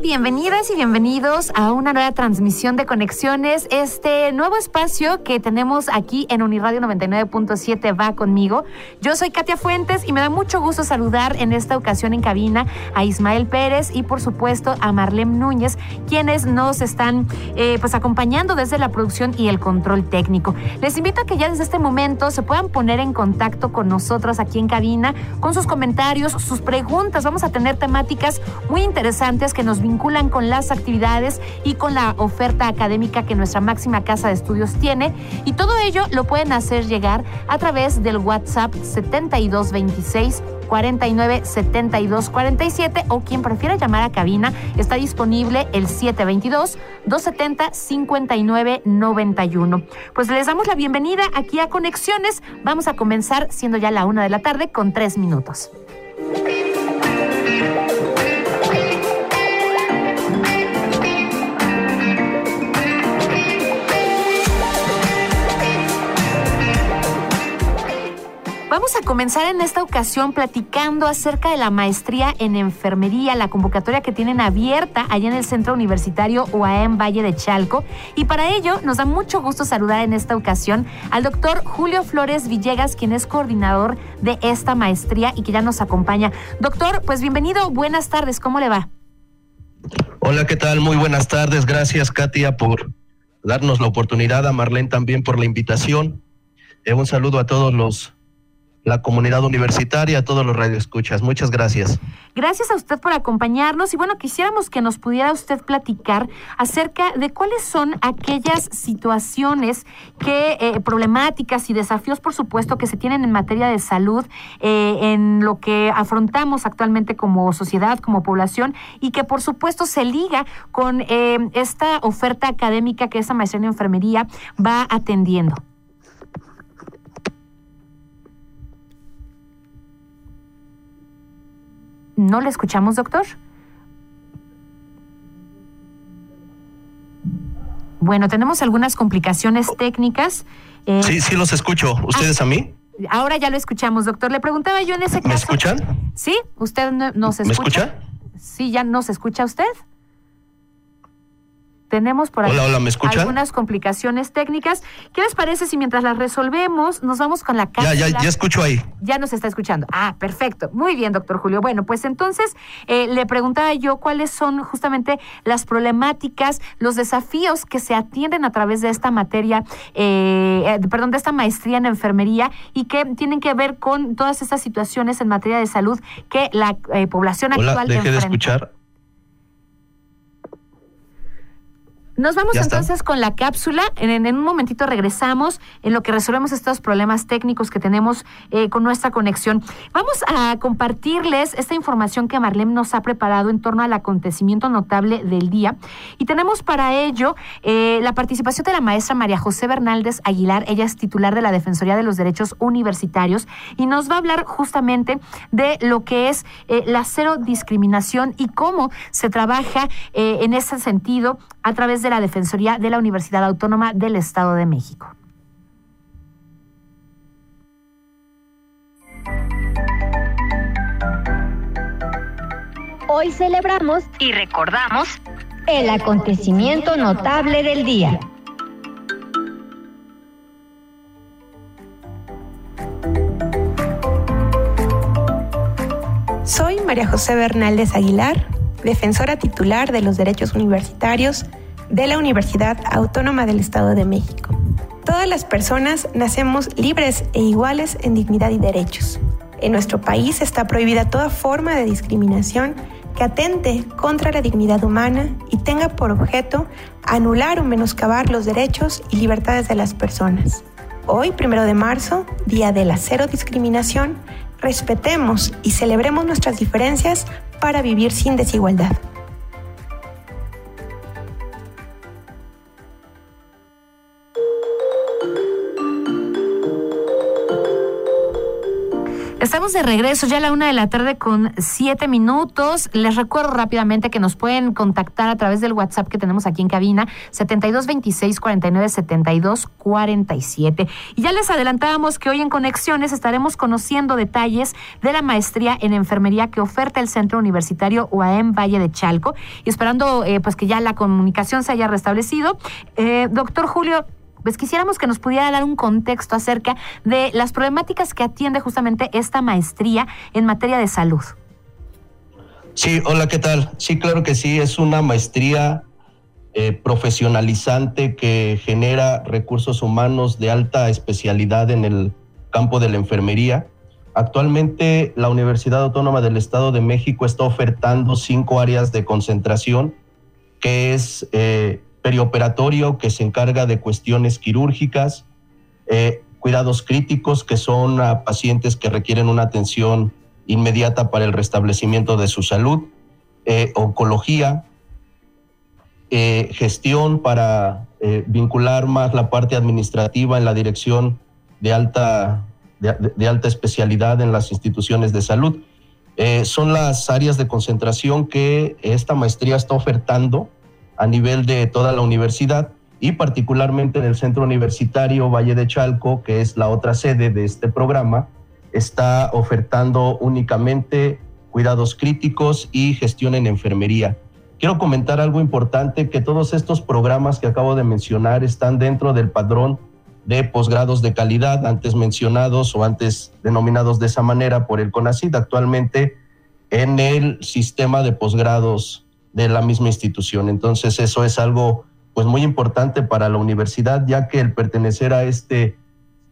Bienvenidas y bienvenidos a una nueva transmisión de Conexiones, este nuevo espacio que tenemos aquí en Uniradio 99.7 va conmigo. Yo soy Katia Fuentes y me da mucho gusto saludar en esta ocasión en cabina a Ismael Pérez y por supuesto a Marlene Núñez, quienes nos están eh, pues acompañando desde la producción y el control técnico. Les invito a que ya desde este momento se puedan poner en contacto con nosotros aquí en cabina con sus comentarios, sus preguntas. Vamos a tener temáticas muy interesantes que nos vinculan con las actividades y con la oferta académica que nuestra máxima casa de estudios tiene. Y todo ello lo pueden hacer llegar a través del WhatsApp 7226 49 72 47 o quien prefiera llamar a cabina está disponible el 722 270 59 91. Pues les damos la bienvenida aquí a Conexiones. Vamos a comenzar siendo ya la una de la tarde con tres minutos. Vamos a comenzar en esta ocasión platicando acerca de la maestría en enfermería, la convocatoria que tienen abierta allá en el Centro Universitario UAM Valle de Chalco. Y para ello nos da mucho gusto saludar en esta ocasión al doctor Julio Flores Villegas, quien es coordinador de esta maestría y que ya nos acompaña. Doctor, pues bienvenido, buenas tardes, ¿cómo le va? Hola, ¿qué tal? Muy buenas tardes. Gracias, Katia, por darnos la oportunidad, a Marlene también por la invitación. Eh, un saludo a todos los la comunidad universitaria, a todos los radioescuchas. Muchas gracias. Gracias a usted por acompañarnos y bueno, quisiéramos que nos pudiera usted platicar acerca de cuáles son aquellas situaciones que eh, problemáticas y desafíos, por supuesto, que se tienen en materia de salud eh, en lo que afrontamos actualmente como sociedad, como población y que por supuesto se liga con eh, esta oferta académica que esa maestría en enfermería va atendiendo. ¿No le escuchamos, doctor? Bueno, tenemos algunas complicaciones técnicas. Eh, sí, sí los escucho. ¿Ustedes a mí? Ahora ya lo escuchamos, doctor. Le preguntaba yo en ese caso. ¿Me escuchan? Sí, usted nos escucha. ¿Me escucha? Sí, ya nos escucha usted. Tenemos por ahí algunas complicaciones técnicas. ¿Qué les parece si mientras las resolvemos nos vamos con la cápsula? Ya, ya, ya escucho ahí. Ya nos está escuchando. Ah, perfecto. Muy bien, doctor Julio. Bueno, pues entonces eh, le preguntaba yo cuáles son justamente las problemáticas, los desafíos que se atienden a través de esta materia, eh, eh, perdón, de esta maestría en enfermería y que tienen que ver con todas estas situaciones en materia de salud que la población Hola, actual deje de escuchar. Nos vamos entonces con la cápsula. En, un momentito regresamos en lo que resolvemos estos problemas técnicos que tenemos eh, con nuestra conexión. Vamos a compartirles esta información que Marlene nos ha preparado en torno al acontecimiento notable del día. Y tenemos para ello eh, la participación de la maestra María José Bernaldez Aguilar. Ella es titular de la Defensoría de los Derechos Universitarios y nos va a hablar justamente de lo que es eh, la cero discriminación y cómo se trabaja en ese sentido a través de la Defensoría de la Universidad Autónoma del Estado de México. Hoy celebramos y recordamos el acontecimiento notable del día. Soy María José Bernaldez Aguilar, defensora titular de los derechos universitarios de la Universidad Autónoma del Estado de México. Todas las personas nacemos libres e iguales en dignidad y derechos. En nuestro país está prohibida toda forma de discriminación que atente contra la dignidad humana y tenga por objeto anular o menoscabar los derechos y libertades de las personas. Hoy, primero de marzo, Día de la Cero Discriminación, respetemos y celebremos nuestras diferencias para vivir sin desigualdad. Estamos de regreso ya a la una de la tarde con siete minutos. Les recuerdo rápidamente que nos pueden contactar a través del WhatsApp que tenemos aquí en cabina, 7226 49 72 47. Y ya les adelantábamos que hoy en Conexiones estaremos conociendo detalles de la maestría en enfermería que oferta el Centro Universitario UAM Valle de Chalco y esperando eh, pues que ya la comunicación se haya restablecido. Eh, doctor Julio, pues quisiéramos que nos pudiera dar un contexto acerca de las problemáticas que atiende justamente esta maestría en materia de salud. Sí, hola, ¿qué tal? Sí, claro que sí, es una maestría eh, profesionalizante que genera recursos humanos de alta especialidad en el campo de la enfermería. Actualmente la Universidad Autónoma del Estado de México está ofertando cinco áreas de concentración, que es eh, perioperatorio que se encarga de cuestiones quirúrgicas, eh, cuidados críticos que son pacientes que requieren una atención inmediata para el restablecimiento de su salud, eh, oncología, eh, gestión para vincular más la parte administrativa en la dirección de alta, de, alta especialidad en las instituciones de salud. son las áreas de concentración que esta maestría está ofertando a nivel de toda la universidad y particularmente en el centro universitario Valle de Chalco, que es la otra sede de este programa, está ofertando únicamente cuidados críticos y gestión en enfermería. Quiero comentar algo importante, que todos estos programas que acabo de mencionar están dentro del padrón de posgrados de calidad, antes mencionados o antes denominados de esa manera por el CONACID, actualmente en el sistema de posgrados de la misma institución. Entonces eso es algo pues muy importante para la universidad, ya que el pertenecer a este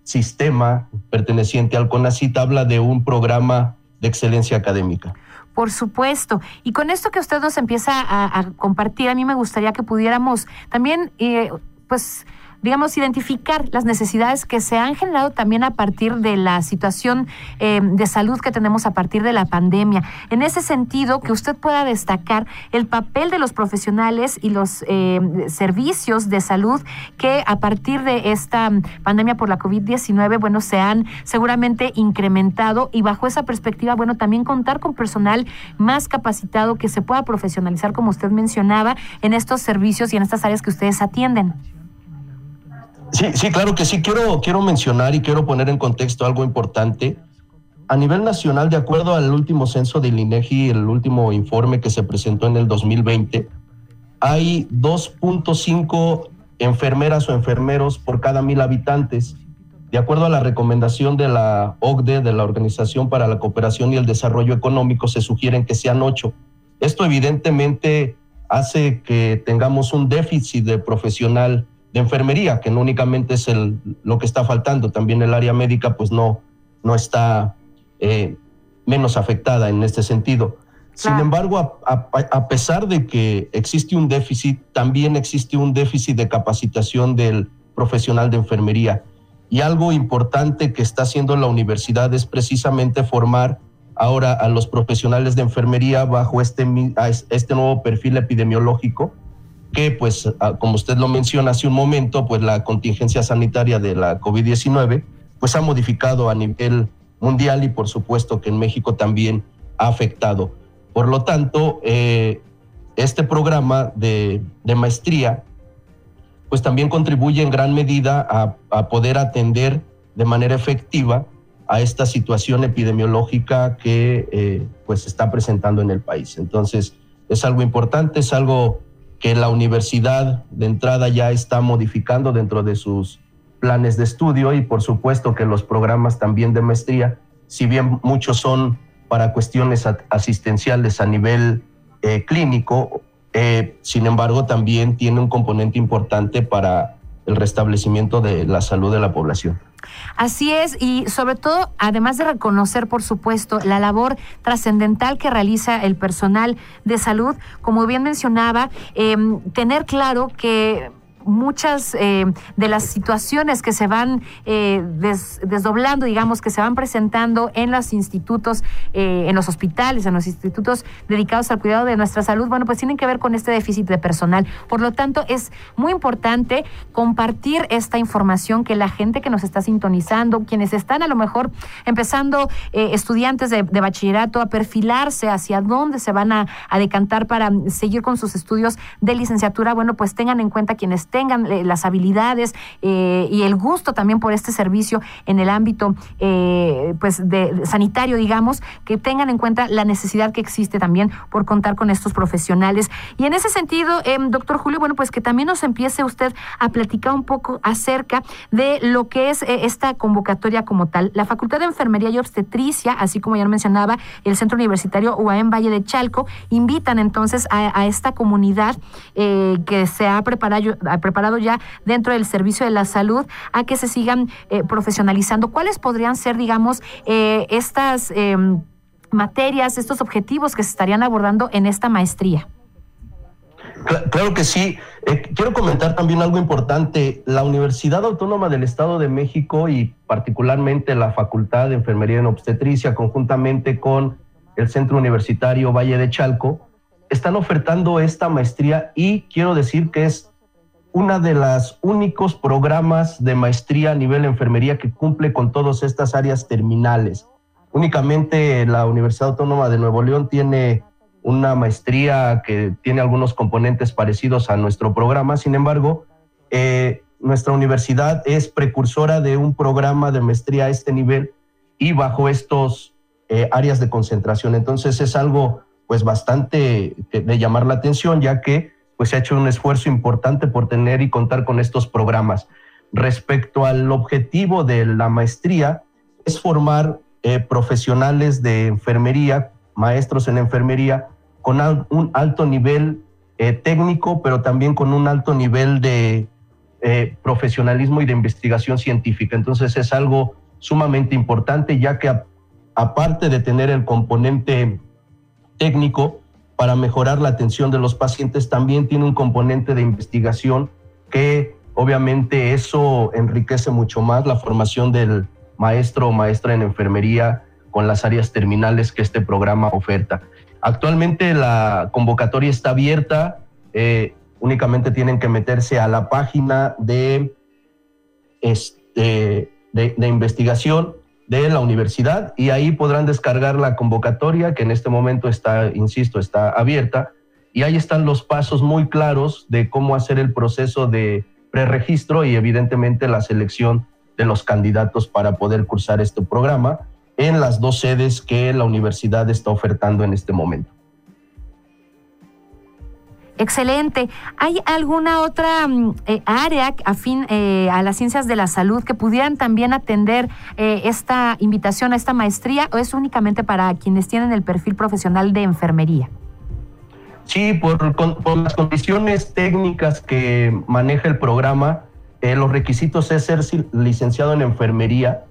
sistema perteneciente al CONACIT habla de un programa de excelencia académica. Por supuesto. Y con esto que usted nos empieza a, compartir, a mí me gustaría que pudiéramos también, eh, pues, digamos, identificar las necesidades que se han generado también a partir de la situación eh, de salud que tenemos a partir de la pandemia. En ese sentido, que usted pueda destacar el papel de los profesionales y los eh, servicios de salud que a partir de esta pandemia por la COVID-19, bueno, se han seguramente incrementado y bajo esa perspectiva, bueno, también contar con personal más capacitado que se pueda profesionalizar, como usted mencionaba, en estos servicios y en estas áreas que ustedes atienden. Sí, sí, claro que sí. Quiero, quiero mencionar y quiero poner en contexto algo importante. A nivel nacional, de acuerdo al último censo del INEGI, el último informe que se presentó en el 2020, hay 2.5 enfermeras o enfermeros por cada mil habitantes. De acuerdo a la recomendación de la OCDE, de la Organización para la Cooperación y el Desarrollo Económico, se sugieren que sean ocho. Esto evidentemente hace que tengamos un déficit de profesional de enfermería, que no únicamente es el, lo que está faltando, también el área médica pues no, no está eh, menos afectada en este sentido. Sin embargo, a, pesar de que existe un déficit, también existe un déficit de capacitación del profesional de enfermería. Y algo importante que está haciendo la universidad es precisamente formar ahora a los profesionales de enfermería bajo este, este nuevo perfil epidemiológico que pues ah, como usted lo menciona hace un momento, pues la contingencia sanitaria de la COVID-19 pues ha modificado a nivel mundial y por supuesto que en México también ha afectado. Por lo tanto, eh, este programa de, maestría pues también contribuye en gran medida a, poder atender de manera efectiva a esta situación epidemiológica que eh, pues está presentando en el país. Entonces, es algo importante, es algo que la universidad de entrada ya está modificando dentro de sus planes de estudio y por supuesto que los programas también de maestría, si bien muchos son para cuestiones asistenciales a nivel eh, clínico, eh, sin embargo también tiene un componente importante para el restablecimiento de la salud de la población. Así es, y sobre todo, además de reconocer, por supuesto, la labor trascendental que realiza el personal de salud, como bien mencionaba, em, tener claro que muchas eh, de las situaciones que se van eh, desdoblando, digamos, que se van presentando en los institutos, eh, en los hospitales, en los institutos dedicados al cuidado de nuestra salud, bueno, pues tienen que ver con este déficit de personal. Por lo tanto, es muy importante compartir esta información que la gente que nos está sintonizando, quienes están a lo mejor empezando estudiantes de, bachillerato a perfilarse hacia dónde se van a, a decantar para seguir con sus estudios de licenciatura, bueno, pues tengan en cuenta quienes tengan eh, las habilidades eh, y el gusto también por este servicio en el ámbito eh, pues de, sanitario, digamos, que tengan en cuenta la necesidad que existe también por contar con estos profesionales. Y en ese sentido, em, doctor Julio, bueno, pues que también nos empiece usted a platicar un poco acerca de lo que es esta convocatoria como tal. La Facultad de Enfermería y Obstetricia, así como ya mencionaba, el Centro Universitario UAM Valle de Chalco, invitan entonces a, esta comunidad que se ha preparado, preparado ya dentro del servicio de la salud a que se sigan eh, profesionalizando. ¿Cuáles podrían ser, digamos, eh, estas em, materias, estos objetivos que se estarían abordando en esta maestría? Claro que sí. Eh, quiero comentar también algo importante. La Universidad Autónoma del Estado de México y particularmente la Facultad de Enfermería en Obstetricia, conjuntamente con el Centro Universitario Valle de Chalco, están ofertando esta maestría y quiero decir que es una de las únicos programas de maestría a nivel enfermería que cumple con todas estas áreas terminales. Únicamente la Universidad Autónoma de Nuevo León tiene una maestría que tiene algunos componentes parecidos a nuestro programa. Sin embargo, eh, nuestra universidad es precursora de un programa de maestría a este nivel y bajo estos eh, áreas de concentración. Entonces es algo pues bastante de llamar la atención, ya que pues se ha hecho un esfuerzo importante por tener y contar con estos programas. Respecto al objetivo de la maestría, es formar eh, profesionales de enfermería, maestros en enfermería, con un alto nivel eh, técnico, pero también con un alto nivel de eh, profesionalismo y de investigación científica. Entonces es algo sumamente importante, ya que aparte de tener el componente técnico, para mejorar la atención de los pacientes también tiene un componente de investigación que obviamente eso enriquece mucho más la formación del maestro o maestra en enfermería con las áreas terminales que este programa oferta. Actualmente la convocatoria está abierta, eh, únicamente tienen que meterse a la página de, este, de investigación de la universidad y ahí podrán descargar la convocatoria que en este momento está, insisto, está abierta y ahí están los pasos muy claros de cómo hacer el proceso de preregistro y evidentemente la selección de los candidatos para poder cursar este programa en las dos sedes que la universidad está ofertando en este momento. Excelente. ¿Hay alguna otra mm, eh, área afín eh, a las ciencias de la salud que pudieran también atender eh, esta invitación a esta maestría o es únicamente para quienes tienen el perfil profesional de enfermería? Sí, por, las condiciones técnicas que maneja el programa, los requisitos es ser licenciado en enfermería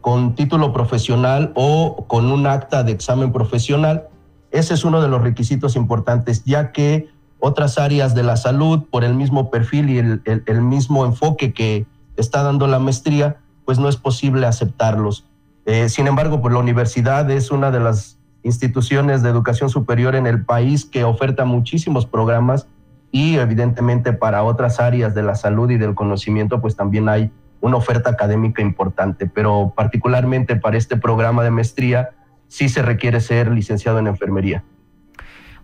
con título profesional o con un acta de examen profesional. Ese es uno de los requisitos importantes, ya que otras áreas de la salud por el mismo perfil y el, mismo enfoque que está dando la maestría, pues no es posible aceptarlos. Eh, sin embargo, pues la universidad es una de las instituciones de educación superior en el país que oferta muchísimos programas y evidentemente para otras áreas de la salud y del conocimiento, pues también hay una oferta académica importante, pero particularmente para este programa de maestría sí se requiere ser licenciado en enfermería.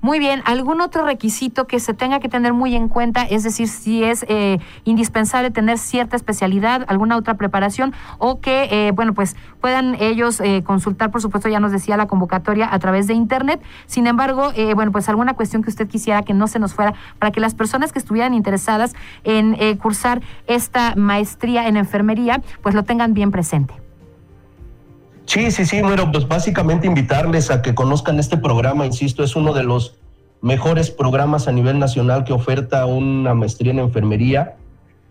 Muy bien, ¿algún otro requisito que se tenga que tener muy en cuenta? Es decir, si es eh, indispensable tener cierta especialidad, alguna otra preparación o que, eh, bueno, pues puedan ellos eh, consultar, por supuesto, ya nos decía la convocatoria a través de Internet. Sin embargo, bueno, pues alguna cuestión que usted quisiera que no se nos fuera para que las personas que estuvieran interesadas en cursar esta maestría en enfermería, pues lo tengan bien presente. Sí, sí, sí, bueno, pues básicamente invitarles a que conozcan este programa, insisto, es uno de los mejores programas a nivel nacional que oferta una maestría en enfermería.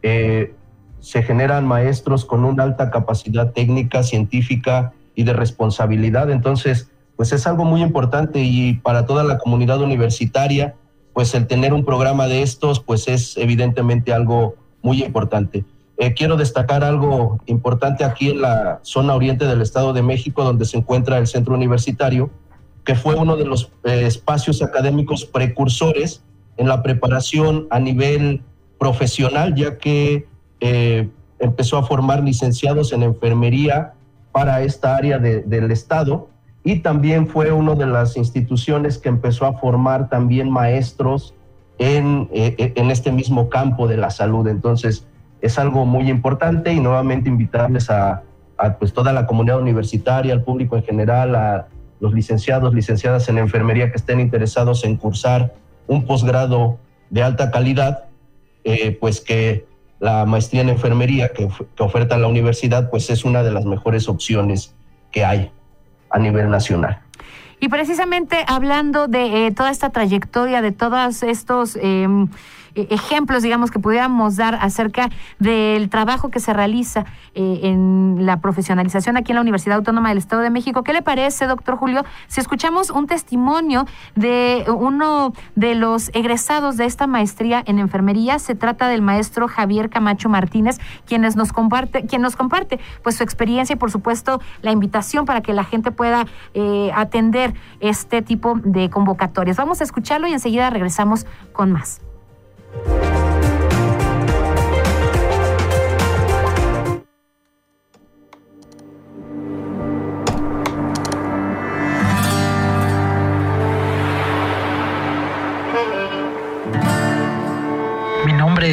Eh, se generan maestros con una alta capacidad técnica, científica y de responsabilidad. Entonces, pues es algo muy importante y para toda la comunidad universitaria, pues el tener un programa de estos, pues es evidentemente algo muy importante. Eh, quiero destacar algo importante aquí en la zona oriente del Estado de México, donde se encuentra el centro universitario, que fue uno de los eh, espacios académicos precursores en la preparación a nivel profesional, ya que eh, empezó a formar licenciados en enfermería para esta área del Estado y también fue una de las instituciones que empezó a formar también maestros en, en este mismo campo de la salud. Entonces, es algo muy importante y nuevamente invitarles a, pues, toda la comunidad universitaria, al público en general, a los licenciados, licenciadas en enfermería que estén interesados en cursar un posgrado de alta calidad, eh, pues que la maestría en enfermería que, oferta la universidad, pues es una de las mejores opciones que hay a nivel nacional. Y precisamente hablando de eh, toda esta trayectoria, de todos estos... Eh, ejemplos, digamos, que pudiéramos dar acerca del trabajo que se realiza eh, en la profesionalización aquí en la Universidad Autónoma del Estado de México. ¿Qué le parece, doctor Julio, si escuchamos un testimonio de uno de los egresados de esta maestría en enfermería? Se trata del maestro Javier Camacho Martínez, quienes nos comparte, quien nos comparte pues su experiencia y por supuesto la invitación para que la gente pueda eh, atender este tipo de convocatorias. Vamos a escucharlo y enseguida regresamos con más.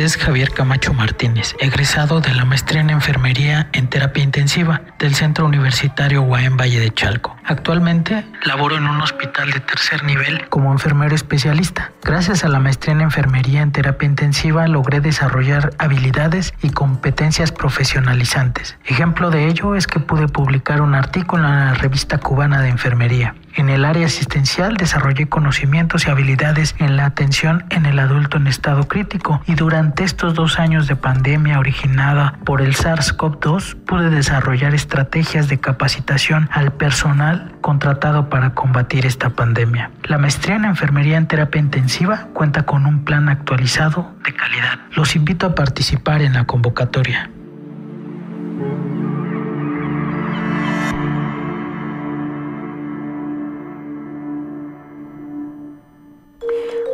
Es Javier Camacho Martínez, egresado de la maestría en enfermería en terapia intensiva del Centro Universitario Guaén Valle de Chalco. Actualmente laboro en un hospital de tercer nivel como enfermero especialista. Gracias a la maestría en enfermería en terapia intensiva logré desarrollar habilidades y competencias profesionalizantes. Ejemplo de ello es que pude publicar un artículo en la revista cubana de enfermería. En el área asistencial desarrollé conocimientos y habilidades en la atención en el adulto en estado crítico y durante estos dos años de pandemia originada por el SARS-CoV-2 pude desarrollar estrategias de capacitación al personal contratado para combatir esta pandemia. La maestría en enfermería en terapia intensiva cuenta con un plan actualizado de calidad. Los invito a participar en la convocatoria.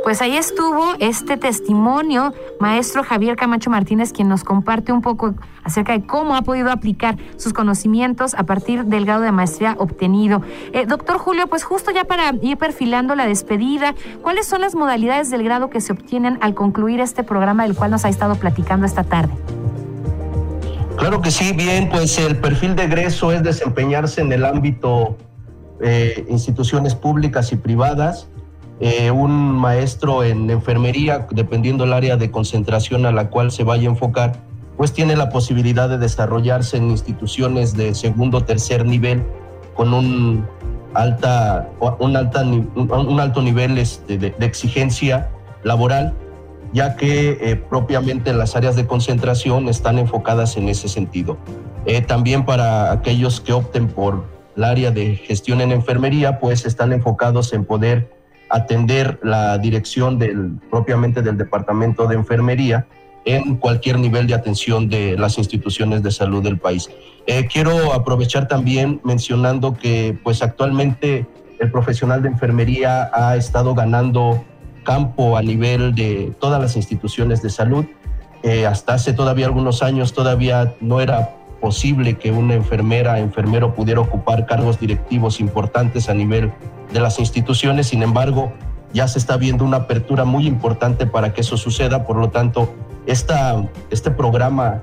Pues ahí estuvo este testimonio, maestro Javier Camacho Martínez, quien nos comparte un poco acerca de cómo ha podido aplicar sus conocimientos a partir del grado de maestría obtenido. Eh, doctor Julio, pues justo ya para ir perfilando la despedida, ¿cuáles son las modalidades del grado que se obtienen al concluir este programa del cual nos ha estado platicando esta tarde? Claro que sí, bien, pues el perfil de egreso es desempeñarse en el ámbito eh, instituciones públicas y privadas, eh, un maestro en enfermería, dependiendo del área de concentración a la cual se vaya a enfocar, pues tiene la posibilidad de desarrollarse en instituciones de segundo o tercer nivel con un, alta, un, alta, un alto nivel este, de, exigencia laboral, ya que eh, propiamente las áreas de concentración están enfocadas en ese sentido. Eh, también para aquellos que opten por el área de gestión en enfermería, pues están enfocados en poder atender la dirección del, propiamente del Departamento de Enfermería en cualquier nivel de atención de las instituciones de salud del país. Eh, quiero aprovechar también mencionando que pues actualmente el profesional de enfermería ha estado ganando campo a nivel de todas las instituciones de salud. Eh, hasta hace todavía algunos años todavía no era posible que una enfermera, enfermero pudiera ocupar cargos directivos importantes a nivel de las instituciones. Sin embargo, ya se está viendo una apertura muy importante para que eso suceda. Por lo tanto, esta, este programa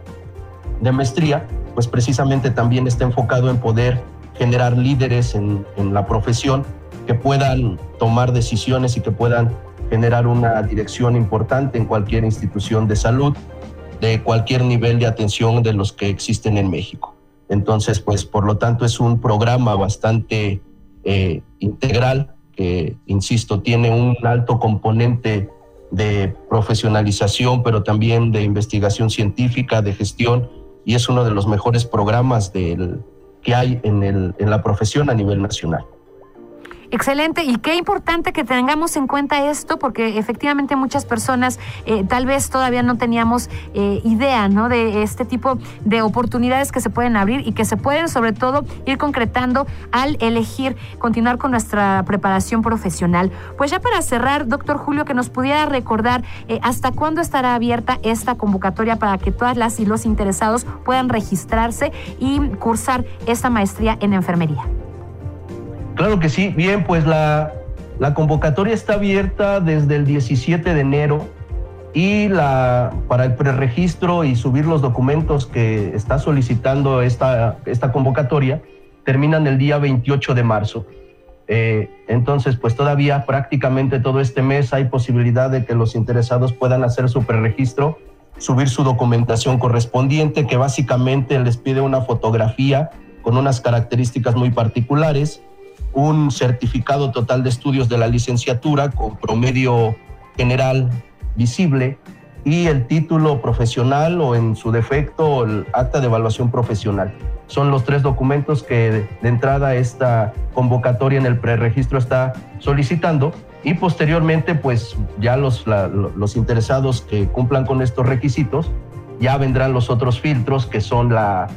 de maestría, pues precisamente también está enfocado en poder generar líderes en, en la profesión que puedan tomar decisiones y que puedan generar una dirección importante en cualquier institución de salud de cualquier nivel de atención de los que existen en México. Entonces, pues por lo tanto es un programa bastante eh, integral que, insisto, tiene un alto componente de profesionalización, pero también de investigación científica, de gestión, y es uno de los mejores programas del, que hay en, el, en la profesión a nivel nacional. Excelente, y qué importante que tengamos en cuenta esto, porque efectivamente muchas personas eh, tal vez todavía no teníamos eh, idea ¿no? de este tipo de oportunidades que se pueden abrir y que se pueden sobre todo ir concretando al elegir continuar con nuestra preparación profesional. Pues ya para cerrar, doctor Julio, que nos pudiera recordar eh, hasta cuándo estará abierta esta convocatoria para que todas las y los interesados puedan registrarse y cursar esta maestría en enfermería. Claro que sí. Bien, pues la, convocatoria está abierta desde el 17 de enero y la, para el preregistro y subir los documentos que está solicitando esta, esta convocatoria terminan el día 28 de marzo. Eh, entonces, pues todavía prácticamente todo este mes hay posibilidad de que los interesados puedan hacer su preregistro, subir su documentación correspondiente, que básicamente les pide una fotografía con unas características muy particulares, un certificado total de estudios de la licenciatura con promedio general visible y el título profesional o en su defecto el acta de evaluación profesional. Son los tres documentos que de entrada esta convocatoria en el preregistro está solicitando y posteriormente pues ya los, los interesados que cumplan con estos requisitos ya vendrán los otros filtros que son la,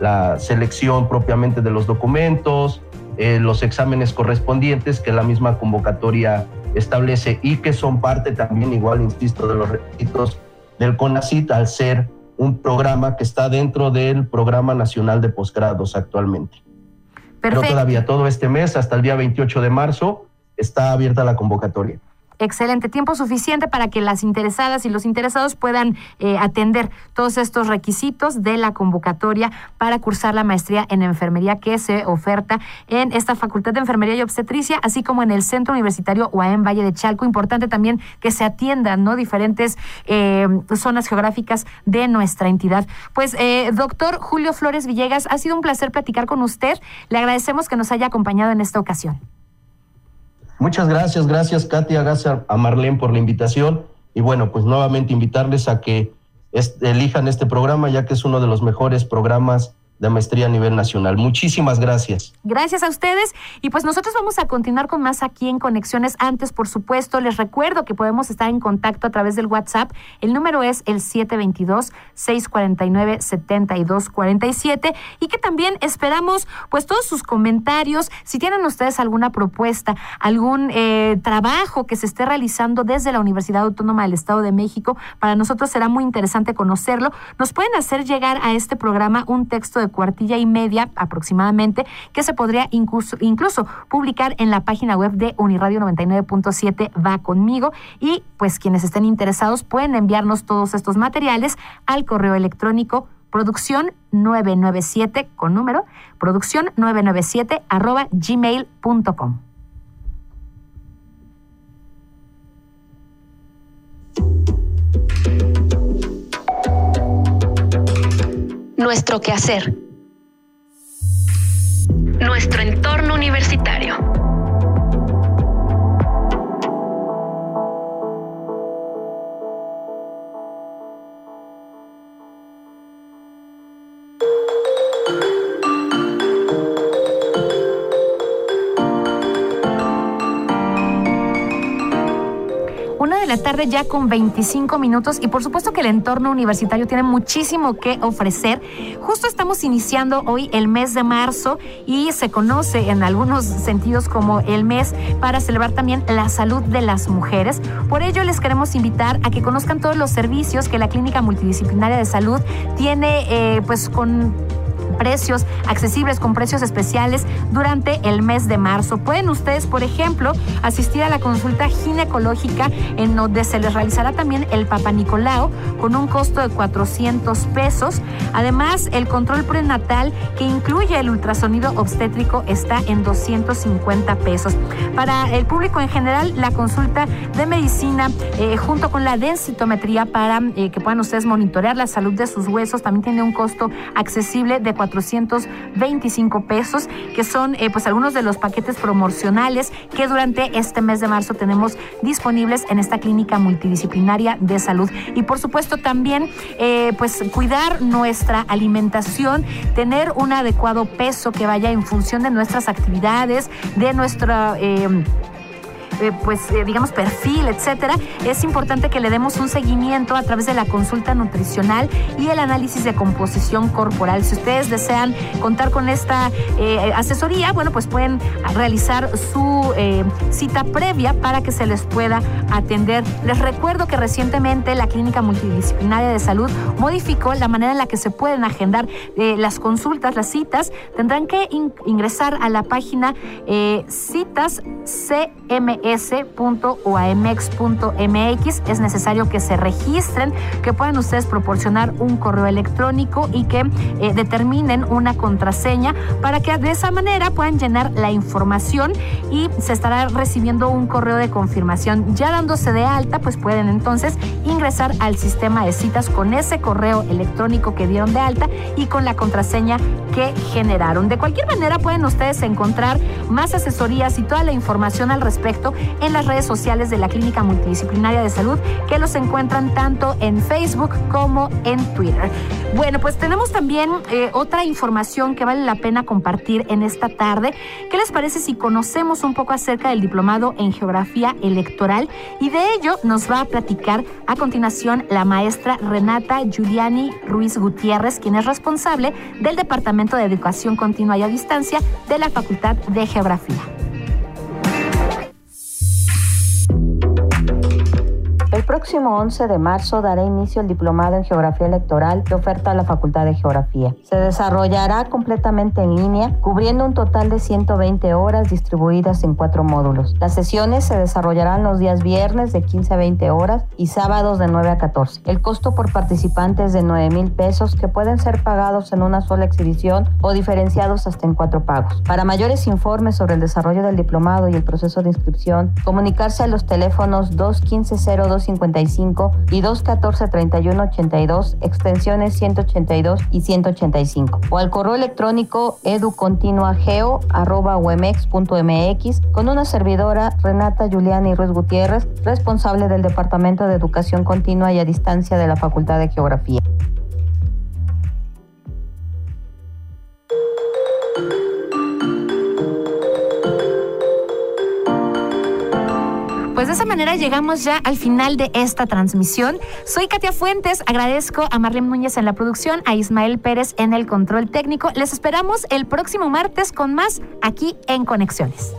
la selección propiamente de los documentos, eh, los exámenes correspondientes que la misma convocatoria establece y que son parte también, igual insisto, de los requisitos del CONACIT al ser un programa que está dentro del Programa Nacional de Posgrados actualmente. Pero todavía todo este mes, hasta el día 28 de marzo, está abierta la convocatoria. Excelente, tiempo suficiente para que las interesadas y los interesados puedan eh, atender todos estos requisitos de la convocatoria para cursar la maestría en enfermería que se oferta en esta Facultad de Enfermería y Obstetricia, así como en el Centro Universitario UAM Valle de Chalco. Importante también que se atiendan ¿no? diferentes eh, zonas geográficas de nuestra entidad. Pues, eh, doctor Julio Flores Villegas, ha sido un placer platicar con usted. Le agradecemos que nos haya acompañado en esta ocasión. Muchas gracias, gracias Katia, gracias a Marlene por la invitación. Y bueno, pues nuevamente invitarles a que elijan este programa ya que es uno de los mejores programas de maestría a nivel nacional. Muchísimas gracias. Gracias a ustedes. Y pues nosotros vamos a continuar con más aquí en Conexiones. Antes, por supuesto, les recuerdo que podemos estar en contacto a través del WhatsApp. El número es el 722-649-7247 y que también esperamos pues todos sus comentarios. Si tienen ustedes alguna propuesta, algún eh, trabajo que se esté realizando desde la Universidad Autónoma del Estado de México, para nosotros será muy interesante conocerlo. Nos pueden hacer llegar a este programa un texto de cuartilla y media aproximadamente, que se podría incluso, publicar en la página web de Uniradio 99.7 Va conmigo. Y pues quienes estén interesados pueden enviarnos todos estos materiales al correo electrónico producción 997 con número, producción 997 arroba gmail.com. nuestro quehacer, nuestro entorno universitario. Tarde ya con 25 minutos y por supuesto que el entorno universitario tiene muchísimo que ofrecer. Justo estamos iniciando hoy el mes de marzo y se conoce en algunos sentidos como el mes para celebrar también la salud de las mujeres. Por ello les queremos invitar a que conozcan todos los servicios que la Clínica Multidisciplinaria de Salud tiene eh, pues con precios accesibles con precios especiales durante el mes de marzo. Pueden ustedes, por ejemplo, asistir a la consulta ginecológica en donde se les realizará también el Papa Nicolau con un costo de 400 pesos. Además, el control prenatal que incluye el ultrasonido obstétrico está en 250 pesos. Para el público en general, la consulta de medicina eh, junto con la densitometría para eh, que puedan ustedes monitorear la salud de sus huesos también tiene un costo accesible de 425 pesos, que son eh, pues algunos de los paquetes promocionales que durante este mes de marzo tenemos disponibles en esta clínica multidisciplinaria de salud. Y por supuesto también eh, pues cuidar nuestra alimentación, tener un adecuado peso que vaya en función de nuestras actividades, de nuestra... Eh, eh, pues eh, digamos perfil, etcétera, es importante que le demos un seguimiento a través de la consulta nutricional y el análisis de composición corporal. Si ustedes desean contar con esta eh, asesoría, bueno, pues pueden realizar su cita previa para que se les pueda atender. Les recuerdo que recientemente la Clínica Multidisciplinaria de Salud modificó la manera en la que se pueden agendar las consultas, las citas. Tendrán que ingresar a la página citas CME s.oamex.mx. Es necesario que se registren, que puedan ustedes proporcionar un correo electrónico y que eh, determinen una contraseña para que de esa manera puedan llenar la información y se estará recibiendo un correo de confirmación. Ya dándose de alta, pues pueden entonces ingresar al sistema de citas con ese correo electrónico que dieron de alta y con la contraseña que generaron. De cualquier manera pueden ustedes encontrar más asesorías y toda la información al respecto en las redes sociales de la Clínica Multidisciplinaria de Salud, que los encuentran tanto en Facebook como en Twitter. Bueno, pues tenemos también eh, otra información que vale la pena compartir en esta tarde. ¿Qué les parece si conocemos un poco acerca del diplomado en geografía electoral? Y de ello nos va a platicar a continuación la maestra Renata Giuliani Ruiz Gutiérrez, quien es responsable del Departamento de Educación Continua y a Distancia de la Facultad de Geografía. Próximo 11 de marzo dará inicio el diplomado en Geografía Electoral que oferta la Facultad de Geografía. Se desarrollará completamente en línea, cubriendo un total de 120 horas distribuidas en cuatro módulos. Las sesiones se desarrollarán los días viernes de 15 a 20 horas y sábados de 9 a 14. El costo por participante es de 9 mil pesos que pueden ser pagados en una sola exhibición o diferenciados hasta en cuatro pagos. Para mayores informes sobre el desarrollo del diplomado y el proceso de inscripción, comunicarse a los teléfonos 215 02 55 y 214 3182 extensiones 182 y 185 o al correo electrónico educontinuageo@umex.mx con una servidora Renata Juliana Ruiz Gutiérrez, responsable del Departamento de Educación Continua y a Distancia de la Facultad de Geografía. De esa manera llegamos ya al final de esta transmisión. Soy Katia Fuentes, agradezco a Marlene Núñez en la producción, a Ismael Pérez en el control técnico. Les esperamos el próximo martes con más aquí en Conexiones.